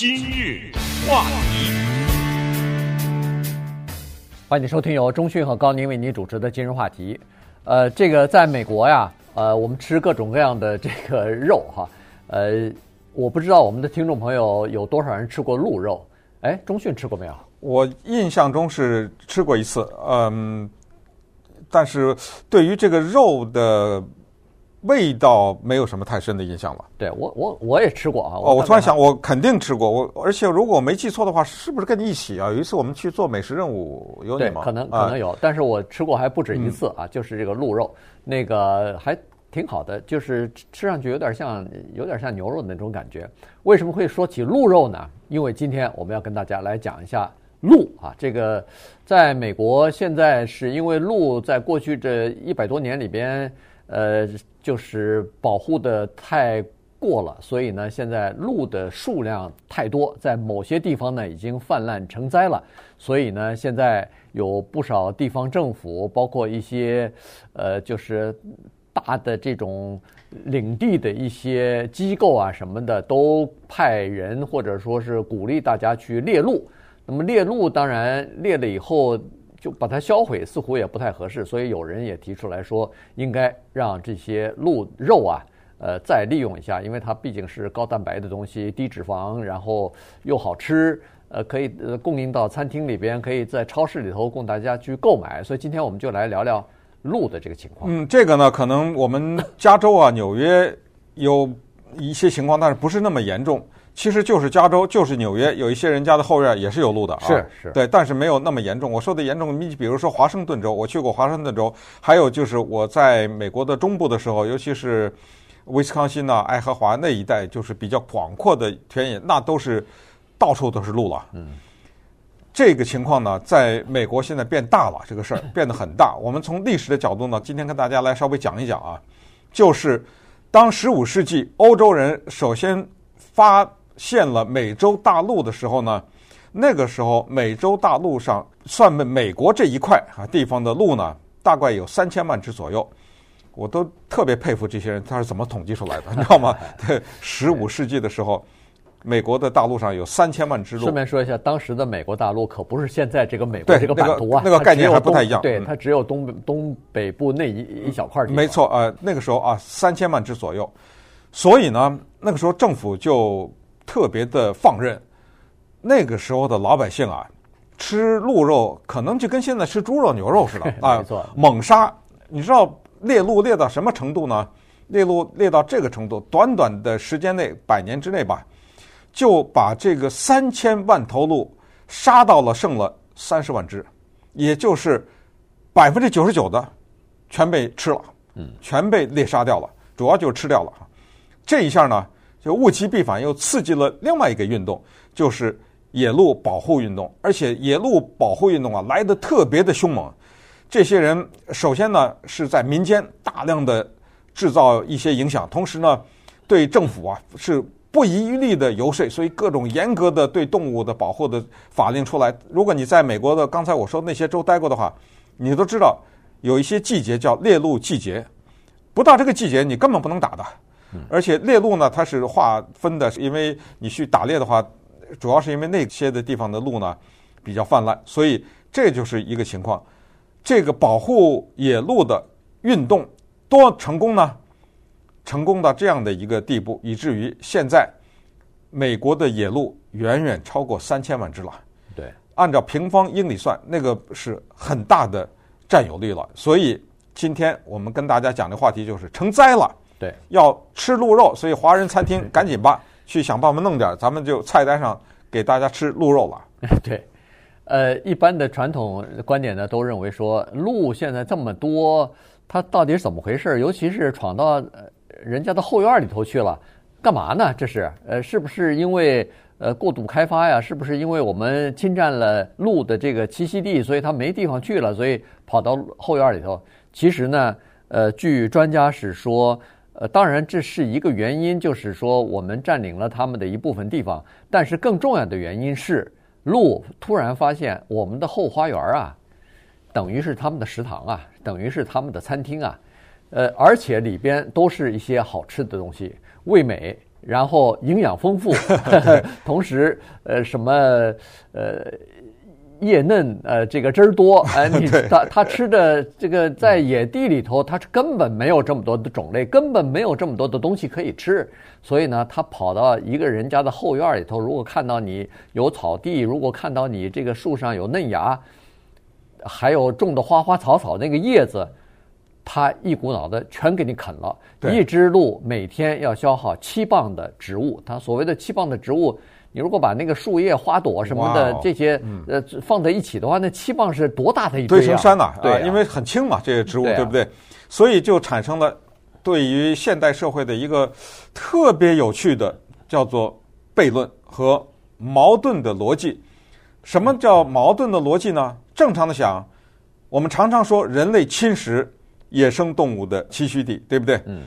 今日话题，欢迎收听由中讯和高宁为您主持的今日话题。呃，这个在美国呀，呃，我们吃各种各样的这个肉哈，呃，我不知道我们的听众朋友有多少人吃过鹿肉。哎，中讯吃过没有？我印象中是吃过一次，嗯，但是对于这个肉的。味道没有什么太深的印象了。对我，我我也吃过啊。哦，我突然想，我肯定吃过。我而且如果我没记错的话，是不是跟你一起啊？有一次我们去做美食任务，有你吗？对，可能可能有，但是我吃过还不止一次啊。嗯、就是这个鹿肉，那个还挺好的，就是吃上去有点像有点像牛肉的那种感觉。为什么会说起鹿肉呢？因为今天我们要跟大家来讲一下鹿啊。这个在美国现在是因为鹿在过去这一百多年里边。呃，就是保护的太过了，所以呢，现在鹿的数量太多，在某些地方呢已经泛滥成灾了。所以呢，现在有不少地方政府，包括一些呃，就是大的这种领地的一些机构啊什么的，都派人或者说是鼓励大家去猎鹿。那么猎鹿当然猎了以后。就把它销毁，似乎也不太合适，所以有人也提出来说，应该让这些鹿肉啊，呃，再利用一下，因为它毕竟是高蛋白的东西，低脂肪，然后又好吃，呃，可以呃供应到餐厅里边，可以在超市里头供大家去购买。所以今天我们就来聊聊鹿的这个情况。嗯，这个呢，可能我们加州啊、纽约有一些情况，但是不是那么严重。其实就是加州，就是纽约，有一些人家的后院也是有路的啊。是是，对，但是没有那么严重。我说的严重，你比如说华盛顿州，我去过华盛顿州，还有就是我在美国的中部的时候，尤其是威斯康辛呐、爱荷华那一带，就是比较广阔的田野，那都是到处都是路了。嗯，这个情况呢，在美国现在变大了，这个事儿变得很大。我们从历史的角度呢，今天跟大家来稍微讲一讲啊，就是当十五世纪欧洲人首先发现了美洲大陆的时候呢，那个时候美洲大陆上算美美国这一块啊地方的路呢，大概有三千万只左右。我都特别佩服这些人，他是怎么统计出来的，你知道吗？对，十五世纪的时候，美国的大陆上有三千万只鹿。顺便说一下，当时的美国大陆可不是现在这个美国这个版图啊，那个、那个概念还不太一样。对，它只有东东北部那一一小块地方。没错，呃，那个时候啊，三千万只左右。所以呢，那个时候政府就。特别的放任，那个时候的老百姓啊，吃鹿肉可能就跟现在吃猪肉、牛肉似的 啊，猛杀。你知道猎鹿猎到什么程度呢？猎鹿猎到这个程度，短短的时间内，百年之内吧，就把这个三千万头鹿杀到了剩了三十万只，也就是百分之九十九的全被吃了，嗯，全被猎杀掉了，主要就是吃掉了。这一下呢？就物极必反，又刺激了另外一个运动，就是野鹿保护运动。而且野鹿保护运动啊，来得特别的凶猛。这些人首先呢是在民间大量的制造一些影响，同时呢对政府啊是不遗余力的游说，所以各种严格的对动物的保护的法令出来。如果你在美国的刚才我说那些州待过的话，你都知道有一些季节叫猎鹿季节，不到这个季节你根本不能打的。而且猎鹿呢，它是划分的，因为你去打猎的话，主要是因为那些的地方的鹿呢比较泛滥，所以这就是一个情况。这个保护野鹿的运动多成功呢？成功到这样的一个地步，以至于现在美国的野鹿远远超过三千万只了。对，按照平方英里算，那个是很大的占有率了。所以今天我们跟大家讲的话题就是成灾了。对，要吃鹿肉，所以华人餐厅赶紧吧，去想办法弄点，咱们就菜单上给大家吃鹿肉吧。对，呃，一般的传统观点呢，都认为说鹿现在这么多，它到底是怎么回事？尤其是闯到人家的后院里头去了，干嘛呢？这是，呃，是不是因为呃过度开发呀？是不是因为我们侵占了鹿的这个栖息地，所以它没地方去了，所以跑到后院里头？其实呢，呃，据专家是说。呃，当然这是一个原因，就是说我们占领了他们的一部分地方。但是更重要的原因是，鹿突然发现我们的后花园啊，等于是他们的食堂啊，等于是他们的餐厅啊，呃，而且里边都是一些好吃的东西，味美然后营养丰富，同时呃什么呃叶嫩呃这个汁儿多，哎你他他吃的这个在野地里头，他根本没有这么多的种类，根本没有这么多的东西可以吃，所以呢，他跑到一个人家的后院里头，如果看到你有草地，如果看到你这个树上有嫩芽，还有种的花花草草那个叶子。他一股脑的全给你啃了，一只鹿每天要消耗七磅的植物。它所谓的七磅的植物，你如果把那个树叶、花朵什么的这些呃放在一起的话，那七磅是多大的一堆啊？堆成山呐！对，因为很轻嘛，这些植物对不对？所以就产生了对于现代社会的一个特别有趣的叫做悖论和矛盾的逻辑。什么叫矛盾的逻辑呢？正常的想，我们常常说人类侵蚀。野生动物的栖息地，对不对？嗯。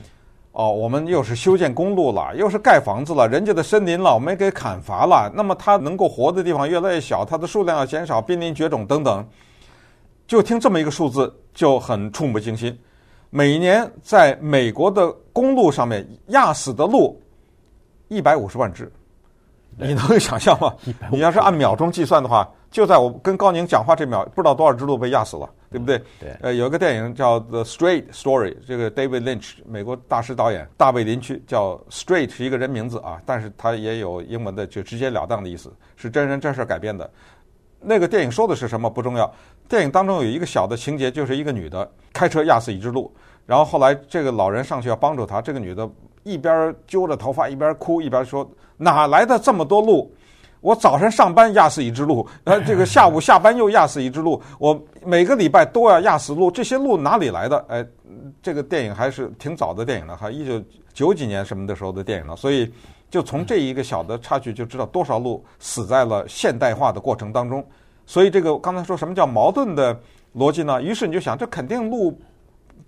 哦，我们又是修建公路了，又是盖房子了，人家的森林了，我们给砍伐了。那么它能够活的地方越来越小，它的数量要减少，濒临绝种等等。就听这么一个数字就很触目惊心。每年在美国的公路上面压死的鹿一百五十万只，你能想象吗？你要是按秒钟计算的话，就在我跟高宁讲话这秒，不知道多少只鹿被压死了。对不对？对，呃，有一个电影叫《The Straight Story》，这个 David Lynch 美国大师导演大卫林区叫 Straight 是一个人名字啊，但是他也有英文的就直截了当的意思，是真人真事改编的。那个电影说的是什么不重要，电影当中有一个小的情节，就是一个女的开车压死一只鹿，然后后来这个老人上去要帮助她，这个女的一边揪着头发一边哭一边说：“哪来的这么多鹿？”我早上上班压死一只鹿，呃，这个 下午下班又压死一只鹿，我每个礼拜都要压死鹿，这些鹿哪里来的？哎，这个电影还是挺早的电影了，哈，一九九几年什么的时候的电影了，所以就从这一个小的插曲就知道多少鹿死在了现代化的过程当中。所以这个刚才说什么叫矛盾的逻辑呢？于是你就想，这肯定鹿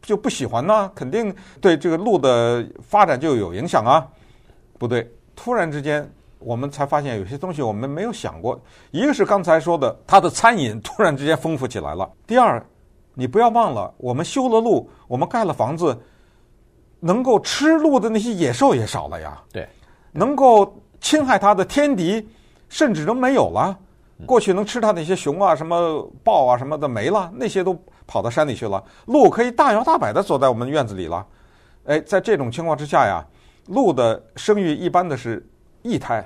就不喜欢呢，肯定对这个鹿的发展就有影响啊？不对，突然之间。我们才发现有些东西我们没有想过，一个是刚才说的，它的餐饮突然之间丰富起来了。第二，你不要忘了，我们修了路，我们盖了房子，能够吃鹿的那些野兽也少了呀。对，能够侵害它的天敌甚至都没有了。过去能吃它那些熊啊、什么豹啊、什么的没了，那些都跑到山里去了。鹿可以大摇大摆的走在我们院子里了。哎，在这种情况之下呀，鹿的生育一般的是一胎。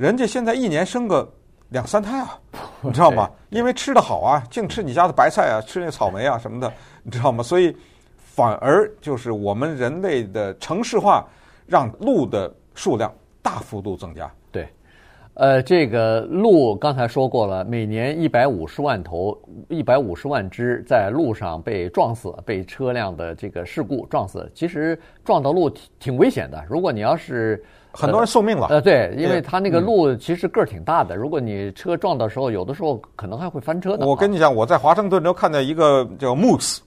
人家现在一年生个两三胎啊，你知道吗？因为吃的好啊，净吃你家的白菜啊，吃那草莓啊什么的，你知道吗？所以反而就是我们人类的城市化，让鹿的数量大幅度增加。对，呃，这个鹿刚才说过了，每年一百五十万头，一百五十万只在路上被撞死，被车辆的这个事故撞死。其实撞到鹿挺挺危险的，如果你要是。很多人受命了。呃，对，因为它那个鹿其实个儿挺大的，如果你车撞的时候，有的时候可能还会翻车的。我跟你讲，我在华盛顿州看到一个叫 Moose，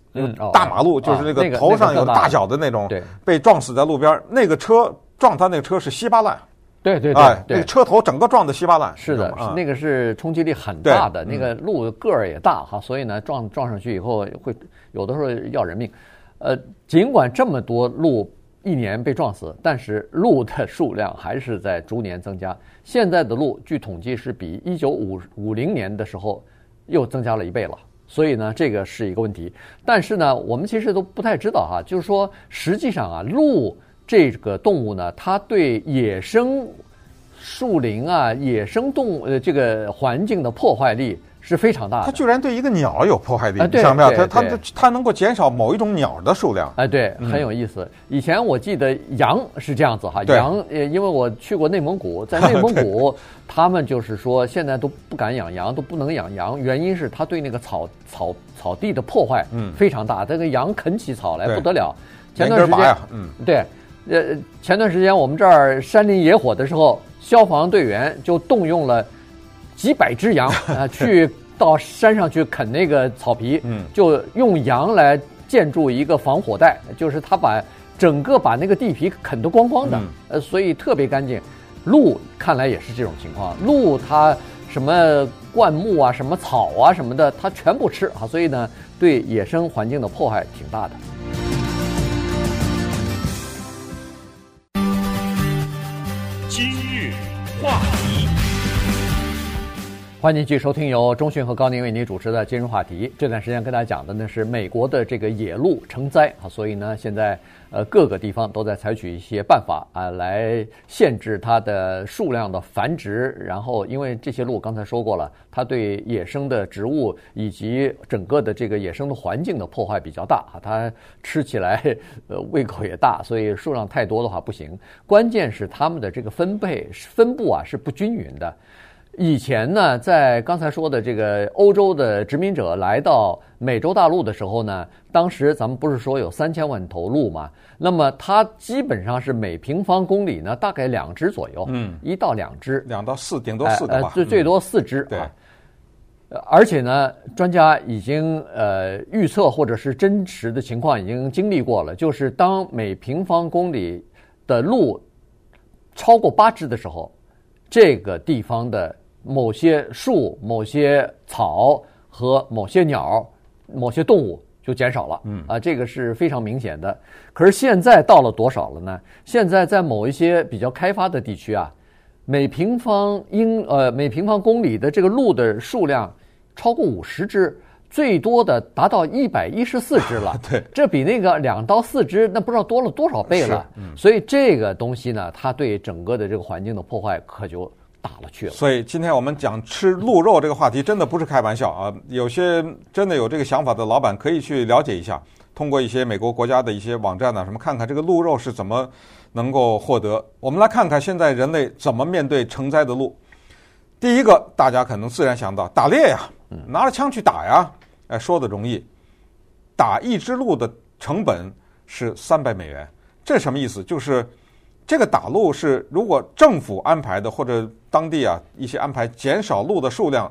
大马路，就是那个头上有大角的那种，被撞死在路边。那个车撞他那个车是稀巴烂。对对对，那个车头整个撞得稀巴烂。是的，那个是冲击力很大的，那个鹿个儿也大哈，所以呢，撞撞上去以后会有的时候要人命。呃，尽管这么多鹿。一年被撞死，但是鹿的数量还是在逐年增加。现在的鹿据统计是比一九五五零年的时候又增加了一倍了，所以呢，这个是一个问题。但是呢，我们其实都不太知道哈，就是说，实际上啊，鹿这个动物呢，它对野生树林啊、野生动物呃这个环境的破坏力。是非常大的，它居然对一个鸟有破坏力，你想没有？它它它能够减少某一种鸟的数量。哎，对，很有意思。以前我记得羊是这样子哈，羊呃，因为我去过内蒙古，在内蒙古，他们就是说现在都不敢养羊，都不能养羊，原因是它对那个草草草地的破坏非常大，这个羊啃起草来不得了。前段时间，嗯，对，呃，前段时间我们这儿山林野火的时候，消防队员就动用了。几百只羊 啊，去到山上去啃那个草皮，嗯，就用羊来建筑一个防火带，就是他把整个把那个地皮啃得光光的，呃，所以特别干净。鹿看来也是这种情况，鹿它什么灌木啊、什么草啊什么的，它全部吃啊，所以呢，对野生环境的破坏挺大的。欢迎继续收听由中讯和高宁为您主持的今日话题。这段时间跟大家讲的呢是美国的这个野鹿成灾啊，所以呢现在呃各个地方都在采取一些办法啊来限制它的数量的繁殖。然后因为这些鹿刚才说过了，它对野生的植物以及整个的这个野生的环境的破坏比较大啊，它吃起来呃胃口也大，所以数量太多的话不行。关键是它们的这个分配分布啊是不均匀的。以前呢，在刚才说的这个欧洲的殖民者来到美洲大陆的时候呢，当时咱们不是说有三千万头鹿嘛？那么它基本上是每平方公里呢大概两只左右，嗯，一到两只，两到四，顶多四个吧，最最多四只，对。而且呢，专家已经呃预测或者是真实的情况已经经历过了，就是当每平方公里的鹿超过八只的时候，这个地方的。某些树、某些草和某些鸟、某些动物就减少了，嗯啊，这个是非常明显的。可是现在到了多少了呢？现在在某一些比较开发的地区啊，每平方英呃每平方公里的这个鹿的数量超过五十只，最多的达到一百一十四只了。对，这比那个两到四只那不知道多了多少倍了。嗯，所以这个东西呢，它对整个的这个环境的破坏可就。打了去了，所以今天我们讲吃鹿肉这个话题，真的不是开玩笑啊！有些真的有这个想法的老板可以去了解一下，通过一些美国国家的一些网站呢，什么看看这个鹿肉是怎么能够获得。我们来看看现在人类怎么面对成灾的鹿。第一个，大家可能自然想到打猎呀，拿着枪去打呀，哎，说的容易，打一只鹿的成本是三百美元，这什么意思？就是。这个打鹿是如果政府安排的，或者当地啊一些安排减少鹿的数量，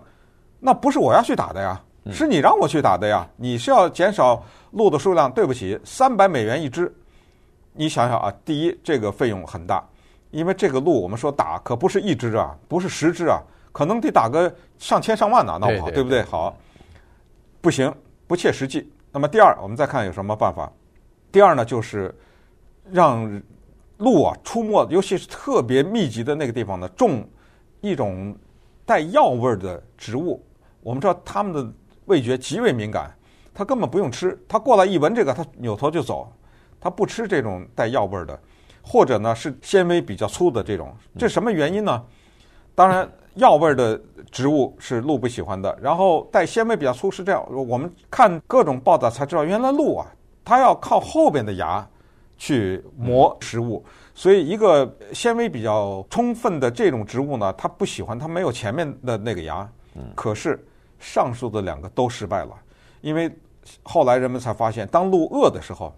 那不是我要去打的呀，是你让我去打的呀。你是要减少鹿的数量，对不起，三百美元一只。你想想啊，第一这个费用很大，因为这个鹿我们说打可不是一只啊，不是十只啊，可能得打个上千上万呢，那不好，对不对？好，不行，不切实际。那么第二，我们再看有什么办法。第二呢，就是让。鹿啊，出没，尤其是特别密集的那个地方呢，种一种带药味儿的植物。我们知道它们的味觉极为敏感，它根本不用吃，它过来一闻这个，它扭头就走，它不吃这种带药味儿的，或者呢是纤维比较粗的这种。这什么原因呢？当然，药味儿的植物是鹿不喜欢的。然后带纤维比较粗是这样，我们看各种报道才知道，原来鹿啊，它要靠后边的牙。去磨食物，所以一个纤维比较充分的这种植物呢，它不喜欢，它没有前面的那个牙。可是上述的两个都失败了，因为后来人们才发现，当鹿饿的时候，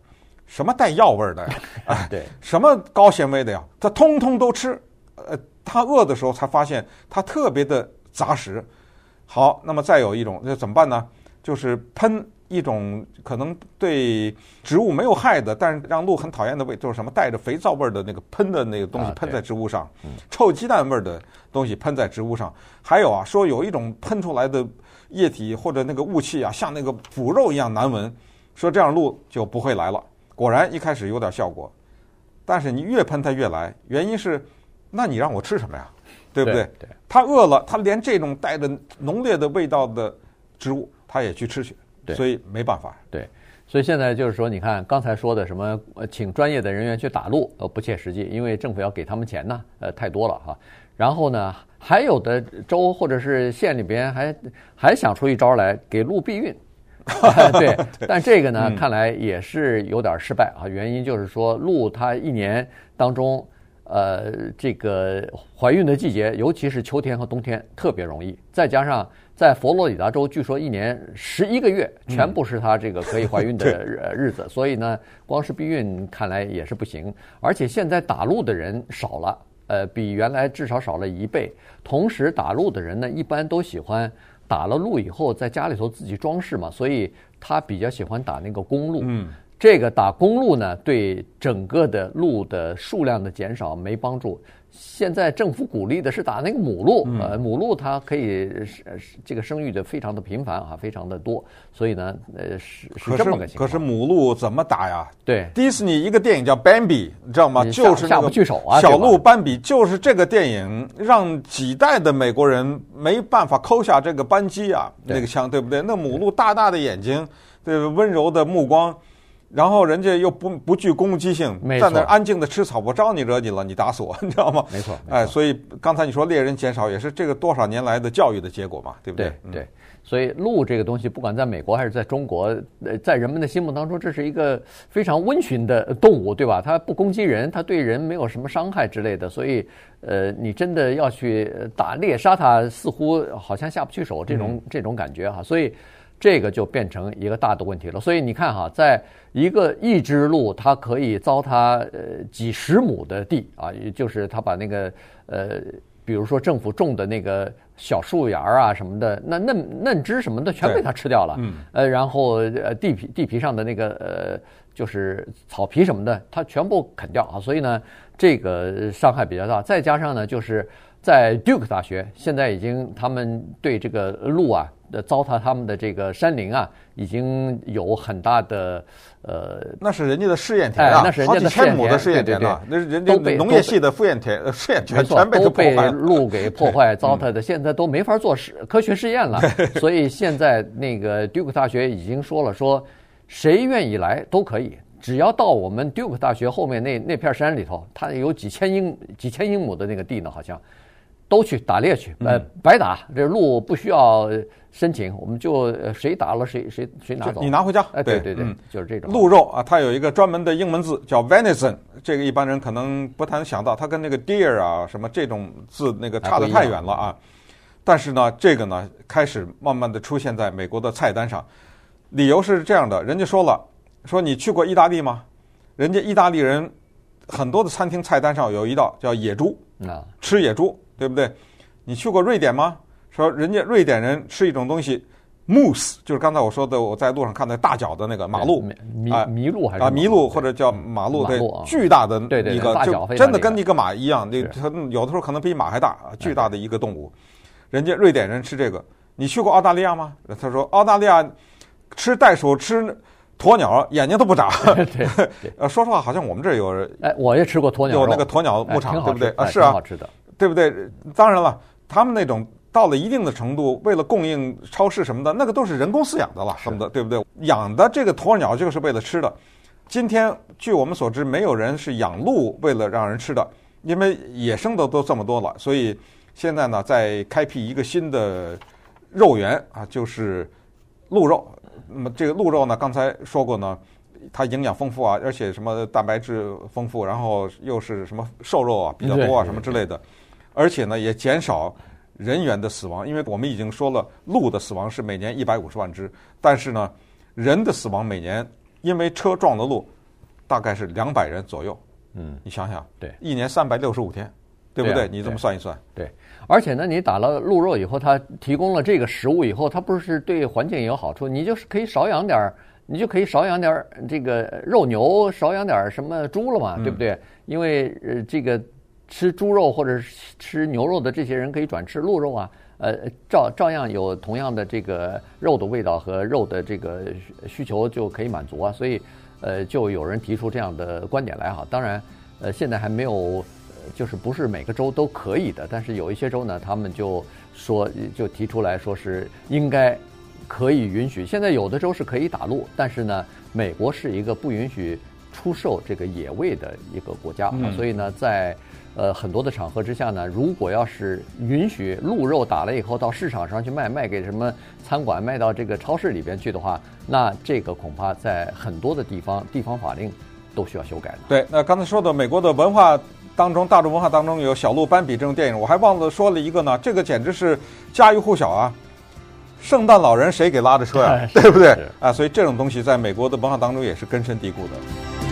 什么带药味的呀？啊，对，什么高纤维的呀？它通通都吃。呃，它饿的时候才发现它特别的杂食。好，那么再有一种，那怎么办呢？就是喷。一种可能对植物没有害的，但是让鹿很讨厌的味，就是什么带着肥皂味儿的那个喷的那个东西喷在植物上，臭鸡蛋味儿的东西喷在植物上。还有啊，说有一种喷出来的液体或者那个雾气啊，像那个腐肉一样难闻，说这样鹿就不会来了。果然一开始有点效果，但是你越喷它越来，原因是，那你让我吃什么呀？对不对？对，它饿了，它连这种带着浓烈的味道的植物，它也去吃去。对，所以没办法。对，所以现在就是说，你看刚才说的什么，呃，请专业的人员去打鹿，呃，不切实际，因为政府要给他们钱呢，呃，太多了哈。然后呢，还有的州或者是县里边还还想出一招来给鹿避孕，对，但这个呢，看来也是有点失败啊。原因就是说，鹿它一年当中，呃，这个怀孕的季节，尤其是秋天和冬天，特别容易，再加上。在佛罗里达州，据说一年十一个月全部是她这个可以怀孕的日子，所以呢，光是避孕看来也是不行。而且现在打鹿的人少了，呃，比原来至少少了一倍。同时，打鹿的人呢，一般都喜欢打了鹿以后在家里头自己装饰嘛，所以他比较喜欢打那个公鹿。嗯，这个打公路呢，对整个的路的数量的减少没帮助。现在政府鼓励的是打那个母鹿，嗯、呃，母鹿它可以这个生育的非常的频繁啊，非常的多，所以呢，呃，是是这么个情况。可是母鹿怎么打呀？对，迪士尼一个电影叫《斑比》，你知道吗？就是下不去手啊，小鹿斑比，就是这个电影让几代的美国人没办法抠下这个扳机啊，那个枪，对不对？那母鹿大大的眼睛，对，温柔的目光。然后人家又不不具攻击性，在那安静的吃草，我招你惹你了，你打死我，你知道吗？没错，哎，所以刚才你说猎人减少，也是这个多少年来的教育的结果嘛，对不对？对，对，所以鹿这个东西，不管在美国还是在中国，呃，在人们的心目当中，这是一个非常温驯的动物，对吧？它不攻击人，它对人没有什么伤害之类的，所以，呃，你真的要去打猎杀它，似乎好像下不去手，这种这种感觉哈，所以。这个就变成一个大的问题了，所以你看哈，在一个一只鹿，它可以糟蹋呃几十亩的地啊，也就是它把那个呃，比如说政府种的那个小树芽啊什么的，那嫩嫩枝什么的全被它吃掉了，嗯，呃，然后呃地皮地皮上的那个呃就是草皮什么的，它全部啃掉啊，所以呢，这个伤害比较大，再加上呢，就是在 Duke 大学现在已经他们对这个鹿啊。糟蹋他们的这个山林啊，已经有很大的呃，那是人家的试验田啊，那是人家的试验田，试验田啊，那是人家农业系的试验田，试验田全被都被路给破坏糟蹋的，现在都没法做实科学试验了。所以现在那个 Duke 大学已经说了，说谁愿意来都可以，只要到我们 Duke 大学后面那那片山里头，它有几千英几千英亩的那个地呢，好像。都去打猎去，呃，白打，这鹿不需要申请，我们就谁打了谁谁谁拿走，你拿回家。哎，对对对，就是这种鹿肉啊，它有一个专门的英文字叫 venison，这个一般人可能不太能想到，它跟那个 deer 啊什么这种字那个差得太远了啊。但是呢，这个呢开始慢慢的出现在美国的菜单上，理由是这样的，人家说了，说你去过意大利吗？人家意大利人很多的餐厅菜单上有一道叫野猪，啊，吃野猪。对不对？你去过瑞典吗？说人家瑞典人吃一种东西，moose，就是刚才我说的，我在路上看到大脚的那个马路，麋麋鹿还是啊麋鹿或者叫马路的，巨大的一个，就真的跟一个马一样，那它有的时候可能比马还大，巨大的一个动物。人家瑞典人吃这个，你去过澳大利亚吗？他说澳大利亚吃袋鼠吃鸵鸟眼睛都不眨。对，呃，说实话，好像我们这儿有，哎，我也吃过鸵鸟，有那个鸵鸟牧场，对不对？啊，是啊，好吃的。对不对？当然了，他们那种到了一定的程度，为了供应超市什么的，那个都是人工饲养的了，什么的，对不对？养的这个鸵鸟就是为了吃的。今天据我们所知，没有人是养鹿为了让人吃的，因为野生的都这么多了。所以现在呢，在开辟一个新的肉源啊，就是鹿肉。那么这个鹿肉呢，刚才说过呢，它营养丰富啊，而且什么蛋白质丰富，然后又是什么瘦肉啊比较多啊，什么之类的。而且呢，也减少人员的死亡，因为我们已经说了，鹿的死亡是每年一百五十万只，但是呢，人的死亡每年因为车撞的鹿，大概是两百人左右。嗯，你想想，对，一年三百六十五天，对不对？你这么算一算，对。而且呢，你打了鹿肉以后，它提供了这个食物以后，它不是对环境也有好处？你就是可以少养点儿，你就可以少养点儿这个肉牛，少养点儿什么猪了嘛，对不对？因为呃，这个。吃猪肉或者吃牛肉的这些人可以转吃鹿肉啊，呃，照照样有同样的这个肉的味道和肉的这个需求就可以满足啊，所以，呃，就有人提出这样的观点来哈。当然，呃，现在还没有，就是不是每个州都可以的，但是有一些州呢，他们就说就提出来说是应该可以允许。现在有的州是可以打鹿，但是呢，美国是一个不允许出售这个野味的一个国家，嗯，所以呢，在呃，很多的场合之下呢，如果要是允许鹿肉打了以后到市场上去卖，卖给什么餐馆，卖到这个超市里边去的话，那这个恐怕在很多的地方，地方法令都需要修改的。对，那刚才说的美国的文化当中，大众文化当中有小鹿斑比这种电影，我还忘了说了一个呢，这个简直是家喻户晓啊！圣诞老人谁给拉的车呀？对不对？啊，所以这种东西在美国的文化当中也是根深蒂固的。